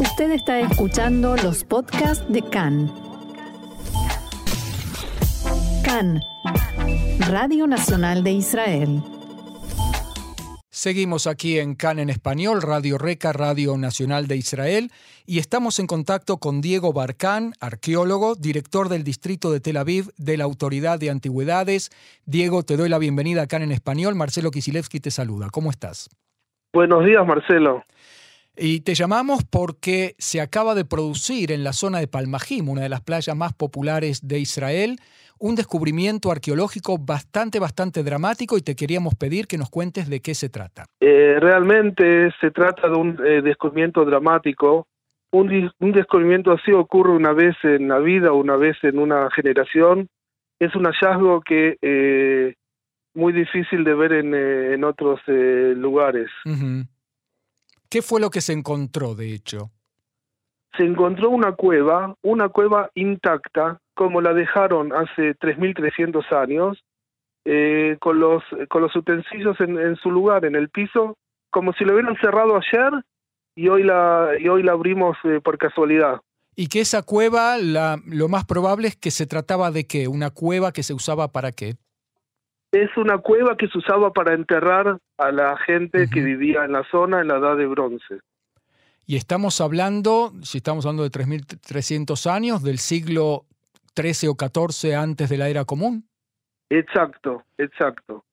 Usted está escuchando los podcasts de CAN. CAN, Radio Nacional de Israel. Seguimos aquí en CAN en español, Radio Reca, Radio Nacional de Israel, y estamos en contacto con Diego Barcán, arqueólogo, director del Distrito de Tel Aviv de la Autoridad de Antigüedades. Diego, te doy la bienvenida a CAN en español. Marcelo Kisilevsky te saluda. ¿Cómo estás? Buenos días, Marcelo. Y te llamamos porque se acaba de producir en la zona de Palmajim, una de las playas más populares de Israel, un descubrimiento arqueológico bastante, bastante dramático y te queríamos pedir que nos cuentes de qué se trata. Eh, realmente se trata de un eh, descubrimiento dramático. Un, un, descubrimiento así ocurre una vez en la vida, una vez en una generación. Es un hallazgo que eh, muy difícil de ver en, eh, en otros lugares. Uh -huh. ¿Qué fue lo que se encontró, de hecho? Se encontró una cueva, una cueva intacta, como la dejaron hace 3.300 años, eh, con, los, con los utensilios en, en, su lugar, en el piso, como si lo hubieran cerrado ayer y hoy la, y hoy la abrimos eh, por casualidad. Y que esa cueva, la, lo más probable es que se trataba de qué? ¿Una cueva que se usaba para qué? Es una cueva que se usaba para enterrar a la gente uh -huh. que vivía en la zona en la edad de bronce. Y estamos hablando, si estamos hablando de 3.300 años, del siglo XIII o XIV antes de la era común. Exacto, exacto.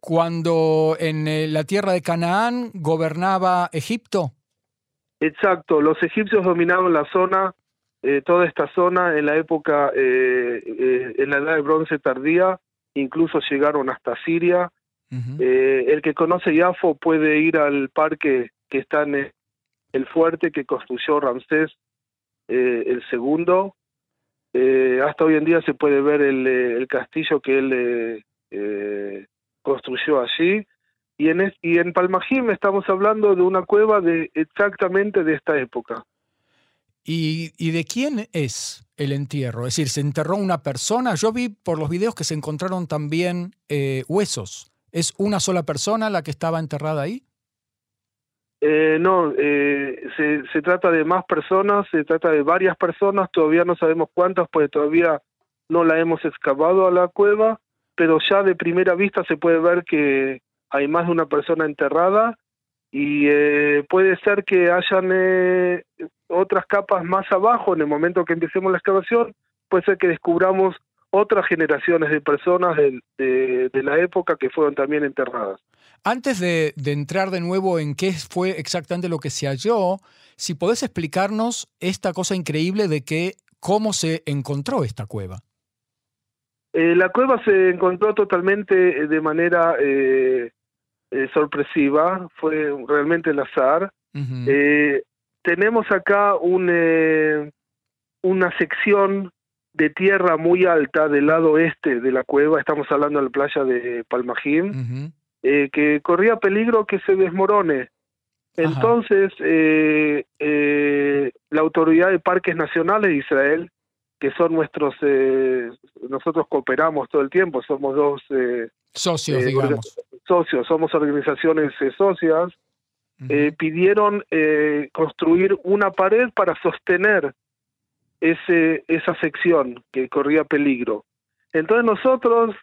Cuando en eh, la tierra de Canaán gobernaba Egipto. Exacto, los egipcios dominaban la zona, eh, toda esta zona en la época, eh, eh en la edad de bronce tardía, incluso llegaron hasta Siria. Uh -huh. eh, el que conoce Yafo puede ir al parque que está en el fuerte que construyó Ramsés eh, el segundo. Eh, hasta hoy en día se puede ver el, el castillo que él eh, construyó allí. Y en, es, y en Palmajim estamos hablando de una cueva de exactamente de esta época. ¿Y, ¿Y, de quién es el entierro? Es decir, ¿se enterró una persona? Yo vi por los videos que se encontraron también eh, huesos. ¿Es una sola persona la que estaba enterrada ahí? Eh, no, eh, se, se, trata de más personas, se trata de varias personas, todavía no sabemos cuántas, pues todavía no la hemos excavado a la cueva, pero ya de primera vista se puede ver que hay más de una persona enterrada y eh, puede ser que hayan eh, otras capas más abajo en el momento que empecemos la excavación, puede ser que descubramos otras generaciones de personas de, de, de la época que fueron también enterradas. Antes de, de, entrar de nuevo en qué fue exactamente lo que se halló, si podés explicarnos esta cosa increíble de que cómo se encontró esta cueva. Eh, la cueva se encontró totalmente de manera eh, eh, sorpresiva, fue realmente el azar. Uh -huh. tenemos acá un, eh, una sección de tierra muy alta del lado este de la cueva, estamos hablando de la playa de uh -huh. eh, que corría peligro que se desmorone. Entonces, eh, eh, la Autoridad de Parques Nacionales de Israel, que son nuestros, eh, nosotros cooperamos todo el tiempo, somos dos socios, digamos. Socios, somos organizaciones socias, uh -huh. pidieron construir una pared para sostener ese, esa sección que corría peligro. Entonces nosotros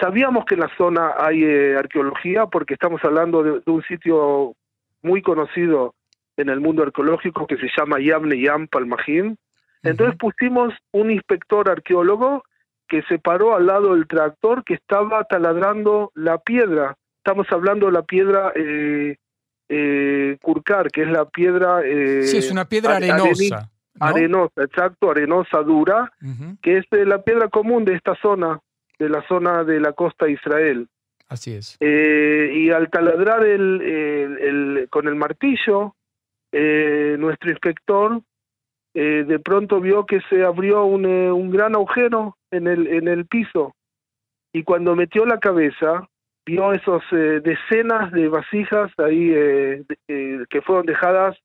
sabíamos que en la zona hay eh, arqueología porque estamos hablando de, de, un sitio muy conocido en el mundo arqueológico que se llama Yamne Yam Palmajim. Entonces pusimos un inspector arqueólogo que se paró al lado del tractor que estaba taladrando la piedra. Estamos hablando de la piedra eh, eh, Kurkar, que es la piedra... Eh, sí, es una piedra arenosa. ¿no? Arenosa, exacto, arenosa dura, uh -huh. que es la piedra común de esta zona, de la zona de la costa de Israel. Así es. Eh, y al taladrar el, el, el, con el martillo, eh, nuestro inspector eh, de pronto vio que se abrió un, eh, un, gran agujero en el, en el piso. Y cuando metió la cabeza, vio esos eh, decenas de vasijas ahí de, que fueron dejadas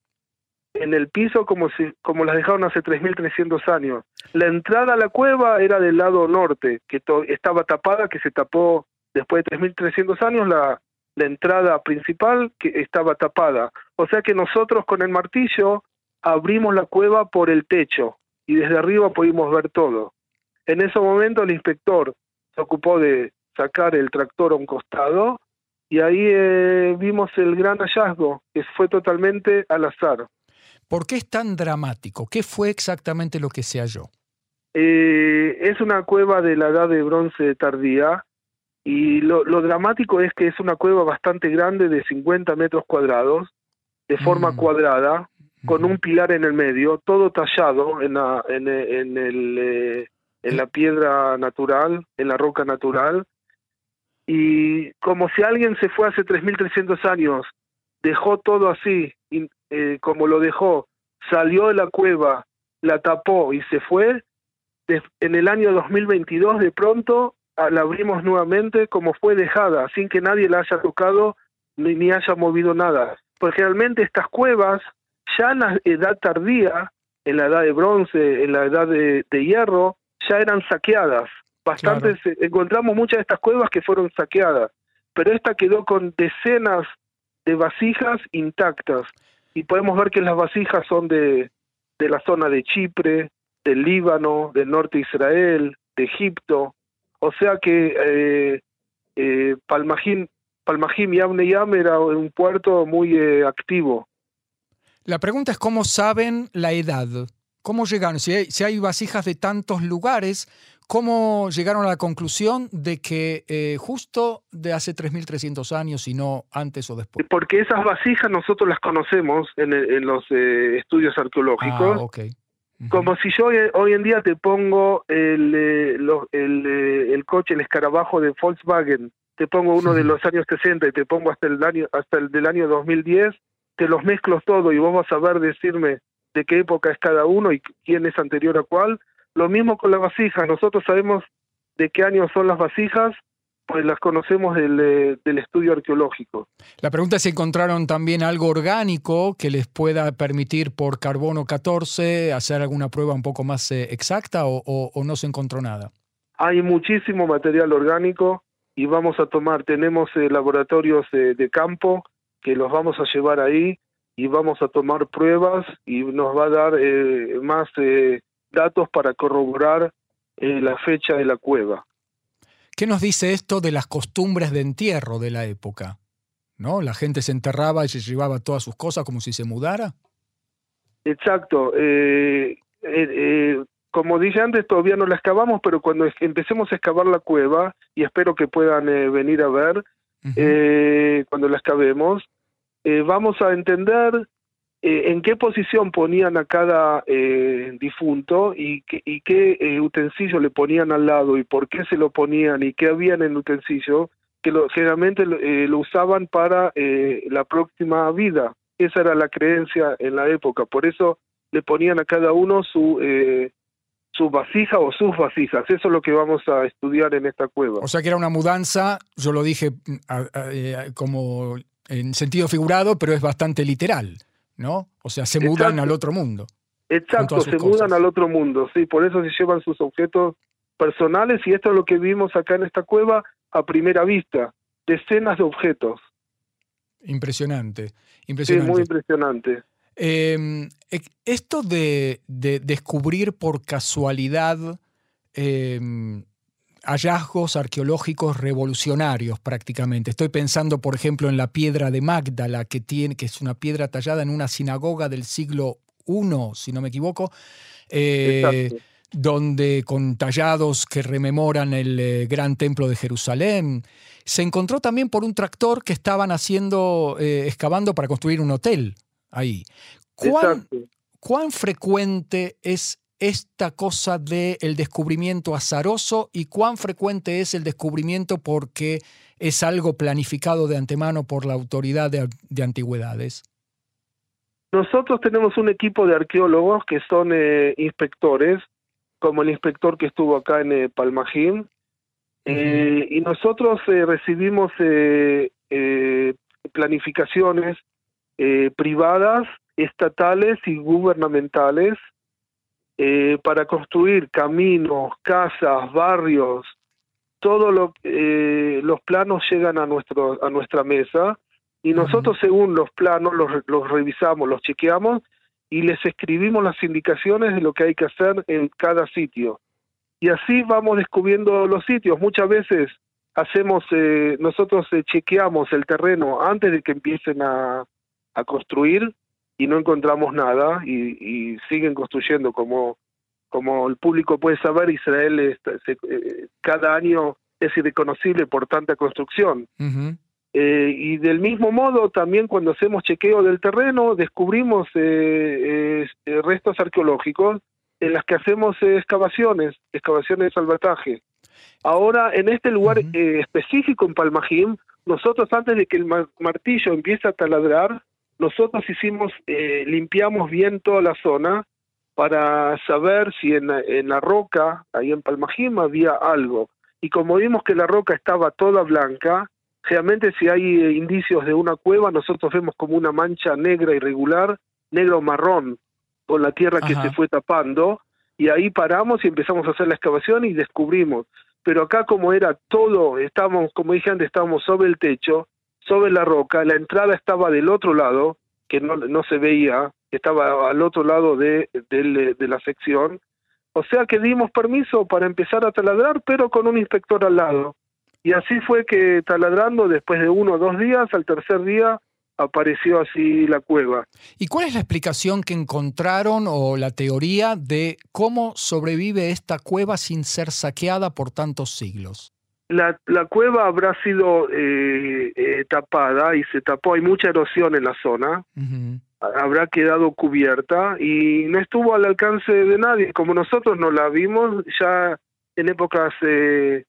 en el piso como si como las dejaron hace 3.300 años. La entrada a la cueva era del lado norte, que estaba tapada, que se tapó después de 3.300 años la, la entrada principal que estaba tapada. O sea que nosotros con el martillo abrimos la cueva por el techo y desde arriba pudimos ver todo. En ese momento el inspector se ocupó de sacar el tractor a un costado y ahí eh, vimos el gran hallazgo, que fue totalmente al azar. ¿Por qué es tan dramático? ¿Qué fue exactamente lo que se halló? Eh, es una cueva de la edad de bronce tardía y lo, dramático es que es una cueva bastante grande de 50 metros cuadrados, de forma mm. cuadrada, con un pilar en el medio, todo tallado en la, en, el, eh, en la piedra natural, en la roca natural, y como si alguien se fue hace 3.300 años, dejó todo así, eh, como lo dejó, salió de la cueva, la tapó y se fue, en el año 2022 de pronto la abrimos nuevamente como fue dejada, sin que nadie la haya tocado ni, ni haya movido nada. Porque realmente estas cuevas, ya en la edad tardía, en la edad de bronce, en la edad de, hierro, ya eran saqueadas. Bastantes, eh, encontramos muchas de estas cuevas que fueron saqueadas, pero esta quedó con decenas de vasijas intactas. Y podemos ver que las vasijas son de, de la zona de Chipre, del Líbano, del norte de Israel, de Egipto. O sea que eh, eh, Palmajim, Palmajim y Abneyam era un puerto muy eh, activo. La pregunta es cómo saben la edad. ¿Cómo llegaron? Si hay, si hay vasijas de tantos lugares, ¿cómo llegaron a la conclusión de que eh, justo de hace 3.300 años y no antes o después? Porque esas vasijas nosotros las conocemos en, en los estudios arqueológicos. Ah, okay. Como si yo hoy en día te pongo el, eh, el, eh, el, coche, el escarabajo de Volkswagen, te pongo uno de los años 60 y te pongo hasta el año hasta el del año 2010, te los mezclo todo y vos vas a ver decirme de qué época es cada uno y quién es anterior a cuál. Lo mismo con las vasijas, nosotros sabemos de qué año son las vasijas pues las conocemos eh, del, estudio arqueológico. La pregunta es si encontraron también algo orgánico que les pueda permitir por carbono 14 hacer alguna prueba un poco más eh, exacta o, no se encontró nada. Hay muchísimo material orgánico y vamos a tomar, tenemos eh, laboratorios de campo que los vamos a llevar ahí y vamos a tomar pruebas y nos va a dar más datos para corroborar la fecha de la cueva. ¿Qué nos dice esto de las costumbres de entierro de la época? ¿No? La gente se enterraba y se llevaba todas sus cosas como si se mudara. Exacto. Eh, eh, eh, como dije antes, todavía no la excavamos, pero cuando empecemos a excavar la cueva, y espero que puedan venir a ver, cuando la excavemos, vamos a entender eh, en qué posición ponían a cada eh, difunto y, qué eh, utensilio le ponían al lado y por qué se lo ponían y qué habían en el utensilio, que generalmente lo usaban para la próxima vida. Esa era la creencia en la época, por eso le ponían a cada uno su, su vasija o sus vasijas. Eso es lo que vamos a estudiar en esta cueva. O sea que era una mudanza, yo lo dije mm, como en sentido figurado, pero es bastante literal. ¿no? O sea, se mudan al otro mundo. Exacto, se mudan al otro mundo, sí, por eso se llevan sus objetos personales y esto es lo que vimos acá en esta cueva a primera vista, decenas de objetos. Impresionante, impresionante. Sí, muy impresionante. Em, esto de, descubrir por casualidad em, hallazgos arqueológicos revolucionarios prácticamente. Estoy pensando, por ejemplo, en la piedra de Magdala, que, tiene, que es una piedra tallada en una sinagoga del siglo I, si no me equivoco, eh, donde con tallados que rememoran el eh, gran templo de Jerusalén. Se encontró también por un tractor que estaban haciendo, eh, excavando para construir un hotel ahí. ¿Cuán, ¿Cuán frecuente es esta cosa del el descubrimiento azaroso y cuán frecuente es el descubrimiento porque es algo planificado de antemano por la autoridad de, antigüedades? Nosotros tenemos un equipo de arqueólogos que son eh, inspectores, como el inspector que estuvo acá en eh, Palmajim, eh, y nosotros recibimos planificaciones privadas, estatales y gubernamentales eh, para construir caminos, casas, barrios, todos lo, eh, los planos llegan a, nuestro, a nuestra mesa y nosotros según los planos los, los revisamos, los chequeamos y les escribimos las indicaciones de lo que hay que hacer en cada sitio. Y así vamos descubriendo los sitios. Muchas veces hacemos, eh, nosotros eh, chequeamos el terreno antes de que empiecen a, a construir y no encontramos nada y, siguen construyendo como como el público puede saber Israel eh, cada año es irreconocible por tanta construcción. Eh, y del mismo modo también cuando hacemos chequeo del terreno descubrimos eh, restos arqueológicos en las que hacemos excavaciones excavaciones de salvataje. Ahora en este lugar específico en Palmajim nosotros antes de que el martillo empiece a taladrar nosotros hicimos, eh, limpiamos bien toda la zona para saber si en, la roca, ahí en Palmajima, había algo. Y como vimos que la roca estaba toda blanca, realmente si hay eh, indicios de una cueva, nosotros vemos como una mancha negra irregular, negro marrón, con la tierra que se fue tapando, y ahí paramos y empezamos a hacer la excavación y descubrimos. Pero acá como era todo, estábamos, como dije antes, estábamos sobre el techo, sobre la roca, la entrada estaba del otro lado, que no, se veía, estaba al otro lado de, la sección, o sea que dimos permiso para empezar a taladrar, pero con un inspector al lado. Y así fue que taladrando, después de uno o dos días, al tercer día apareció así la cueva. ¿Y cuál es la explicación que encontraron o la teoría de cómo sobrevive esta cueva sin ser saqueada por tantos siglos? La, la cueva habrá sido eh, eh, tapada y se tapó, hay mucha erosión en la zona, habrá quedado cubierta y no estuvo al alcance de nadie, como nosotros no la vimos ya en épocas, eh,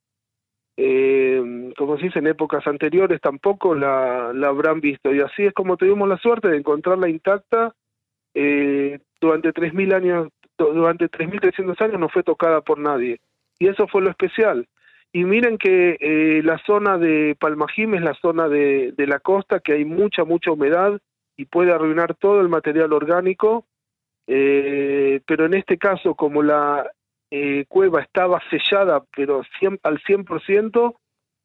eh, como se dice, en épocas anteriores tampoco la, la habrán visto. Y así es como tuvimos la suerte de encontrarla intacta eh, durante 3.000 años, durante 3.300 años no fue tocada por nadie. Y eso fue lo especial y miren que eh, la zona de Palmajim es la zona de, de, la costa, que hay mucha, mucha humedad y puede arruinar todo el material orgánico, eh, pero en este caso, como la eh, cueva estaba sellada, pero al 100%,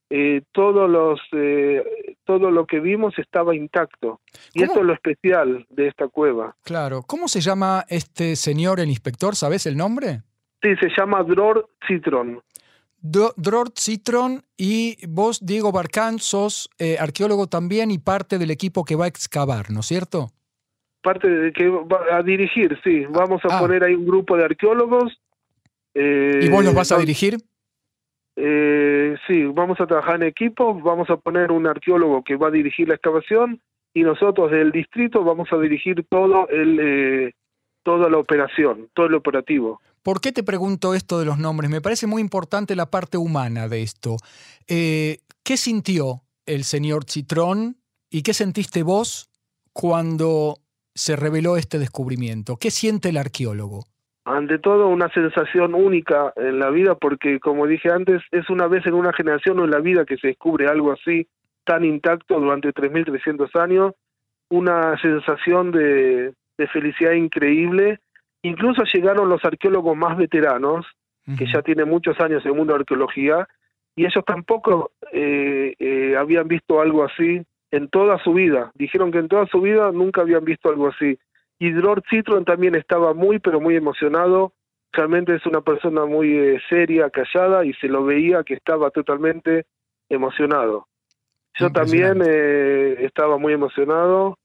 eh, todos los, eh, todo lo que vimos estaba intacto. Y esto es lo especial de esta cueva. Claro. ¿Cómo se llama este señor, el inspector? ¿Sabes el nombre? Sí, se llama Dror Citron. Dror Citron y vos, Diego Barcán, sos eh, arqueólogo también y parte del equipo que va a excavar, ¿no es cierto? Parte de que va a dirigir, sí. Vamos a ah. poner ahí un grupo de arqueólogos. ¿Y vos los vas a dirigir? Eh, sí, vamos a trabajar en equipo, vamos a poner un arqueólogo que va a dirigir la excavación y nosotros del distrito vamos a dirigir todo el, eh, toda la operación, todo el operativo. ¿Por qué te pregunto esto de los nombres? Me parece muy importante la parte humana de esto. Eh, ¿Qué sintió el señor Citrón y qué sentiste vos cuando se reveló este descubrimiento? ¿Qué siente el arqueólogo? Ante todo, una sensación única en la vida, porque como dije antes, es una vez en una generación o en la vida que se descubre algo así tan intacto durante 3.300 años, una sensación de, de felicidad increíble Incluso llegaron los arqueólogos más veteranos, que ya tienen muchos años en el mundo de arqueología, y ellos tampoco eh, eh, habían visto algo así en toda su vida. Dijeron que en toda su vida nunca habían visto algo así. Y Dror Citron también estaba muy, pero muy emocionado. Realmente es una persona muy eh, seria, callada, y se lo veía que estaba totalmente emocionado. Yo también estaba muy emocionado.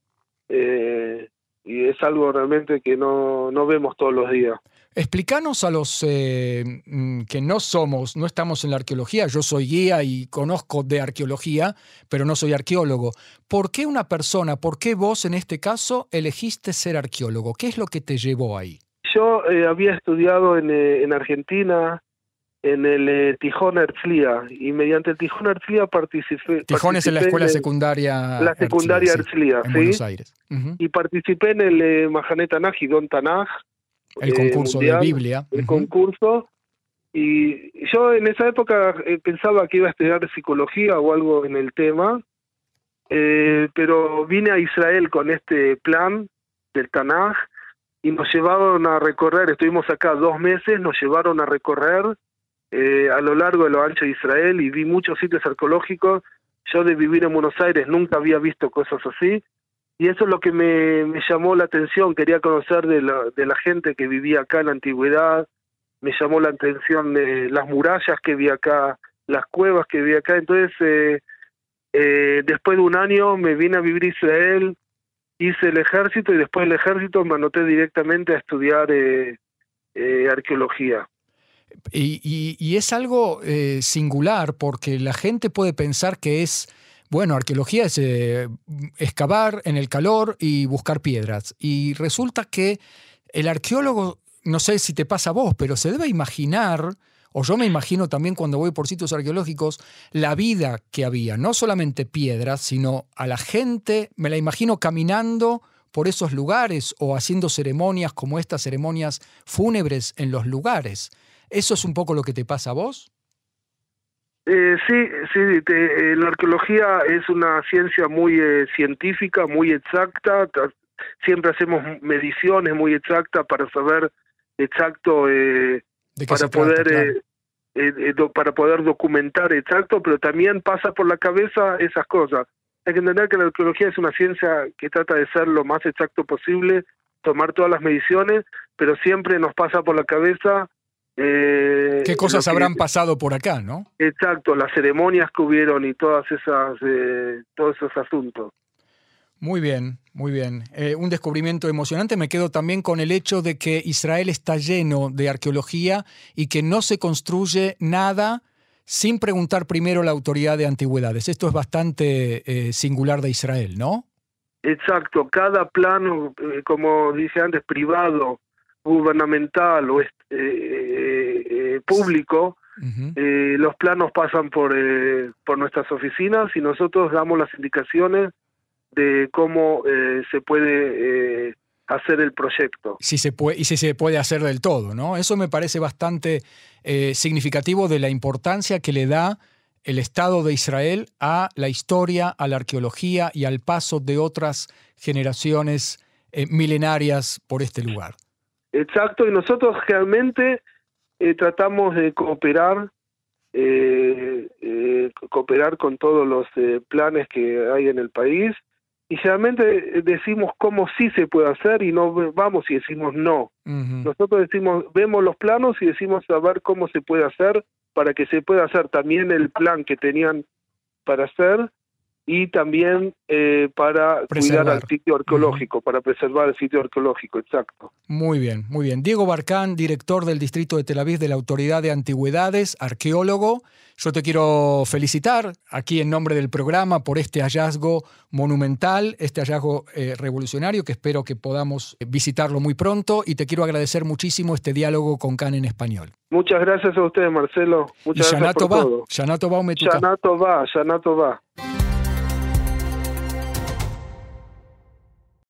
Eh, y es algo realmente que no, no vemos todos los días. Explícanos a los eh, mm, que no somos, no estamos en la arqueología, yo soy guía y conozco de arqueología, pero no soy arqueólogo. ¿Por qué una persona, por qué vos en este caso elegiste ser arqueólogo? ¿Qué es lo que te llevó ahí? Yo eh, había estudiado en, eh, en Argentina, en el eh, Tijón Herzliya y mediante el Tijón Herzliya participé. Tijón es en la escuela secundaria. La secundaria Herzliya, en Buenos Aires. Y participé en el eh, Mahanet Tanaj y Don Tanaj. El concurso de Biblia. El concurso. Y yo en esa época eh, pensaba que iba a estudiar psicología o algo en el tema, eh, pero vine a Israel con este plan del Tanaj y nos llevaron a recorrer, estuvimos acá dos meses, nos llevaron a recorrer eh, a lo largo de lo ancho de Israel y vi muchos sitios arqueológicos. Yo de vivir en Buenos Aires nunca había visto cosas así y eso es lo que me, llamó la atención, quería conocer de la, de la gente que vivía acá en la antigüedad, me llamó la atención de las murallas que vi acá, las cuevas que vi acá, entonces eh, eh, después de un año me vine a vivir a Israel, hice el ejército y después del ejército me anoté directamente a estudiar eh, eh arqueología. Y, es algo eh, singular porque la gente puede pensar que es bueno, arqueología es eh, excavar en el calor y buscar piedras. Y resulta que el arqueólogo, no sé si te pasa a vos, pero se debe imaginar, o yo me imagino también cuando voy por sitios arqueológicos, la vida que había, no solamente piedras, sino a la gente, me la imagino caminando por esos lugares o haciendo ceremonias como estas ceremonias fúnebres en los lugares. ¿Eso es un poco lo que te pasa a vos? Eh, sí, sí, eh, la arqueología es una ciencia muy eh, científica, muy exacta. Siempre hacemos mediciones muy exactas para saber exacto, para poder para poder documentar exacto, pero también pasa por la cabeza esas cosas. Hay que entender que la arqueología es una ciencia que trata de ser lo más exacto posible, tomar todas las mediciones, pero siempre nos pasa por la cabeza eh, ¿Qué cosas habrán pasado por acá, no? Exacto, las ceremonias que hubieron y todas esas, eh, todos esos asuntos. Muy bien, muy bien. Eh, un descubrimiento emocionante. Me quedo también con el hecho de que Israel está lleno de arqueología y que no se construye nada sin preguntar primero a la autoridad de antigüedades. Esto es bastante singular de Israel, ¿no? Exacto. Cada plano, como dije antes, privado, gubernamental o eh, público, eh, los planos pasan por, eh, por nuestras oficinas y nosotros damos las indicaciones de cómo se puede hacer el proyecto. Si se puede, y si se puede hacer del todo, ¿no? Eso me parece bastante significativo de la importancia que le da el Estado de Israel a la historia, a la arqueología y al paso de otras generaciones milenarias por este lugar. Exacto, y nosotros realmente eh, tratamos de cooperar, eh, eh, cooperar con todos los planes que hay en el país y realmente decimos cómo sí se puede hacer y no vamos y decimos no. Nosotros decimos, vemos los planos y decimos a ver cómo se puede hacer para que se pueda hacer también el plan que tenían para hacer y también eh, para cuidar al sitio arqueológico, para preservar el sitio arqueológico, exacto. Muy bien, muy bien. Diego Barcán, director del Distrito de Tel Aviv de la Autoridad de Antigüedades, arqueólogo. Yo te quiero felicitar aquí en nombre del programa por este hallazgo monumental, este hallazgo eh, revolucionario que espero que podamos visitarlo muy pronto y te quiero agradecer muchísimo este diálogo con Can en español. Muchas gracias a ustedes, Marcelo. Muchas gracias por va, todo. Shanato va, Shanato va, Shanato va.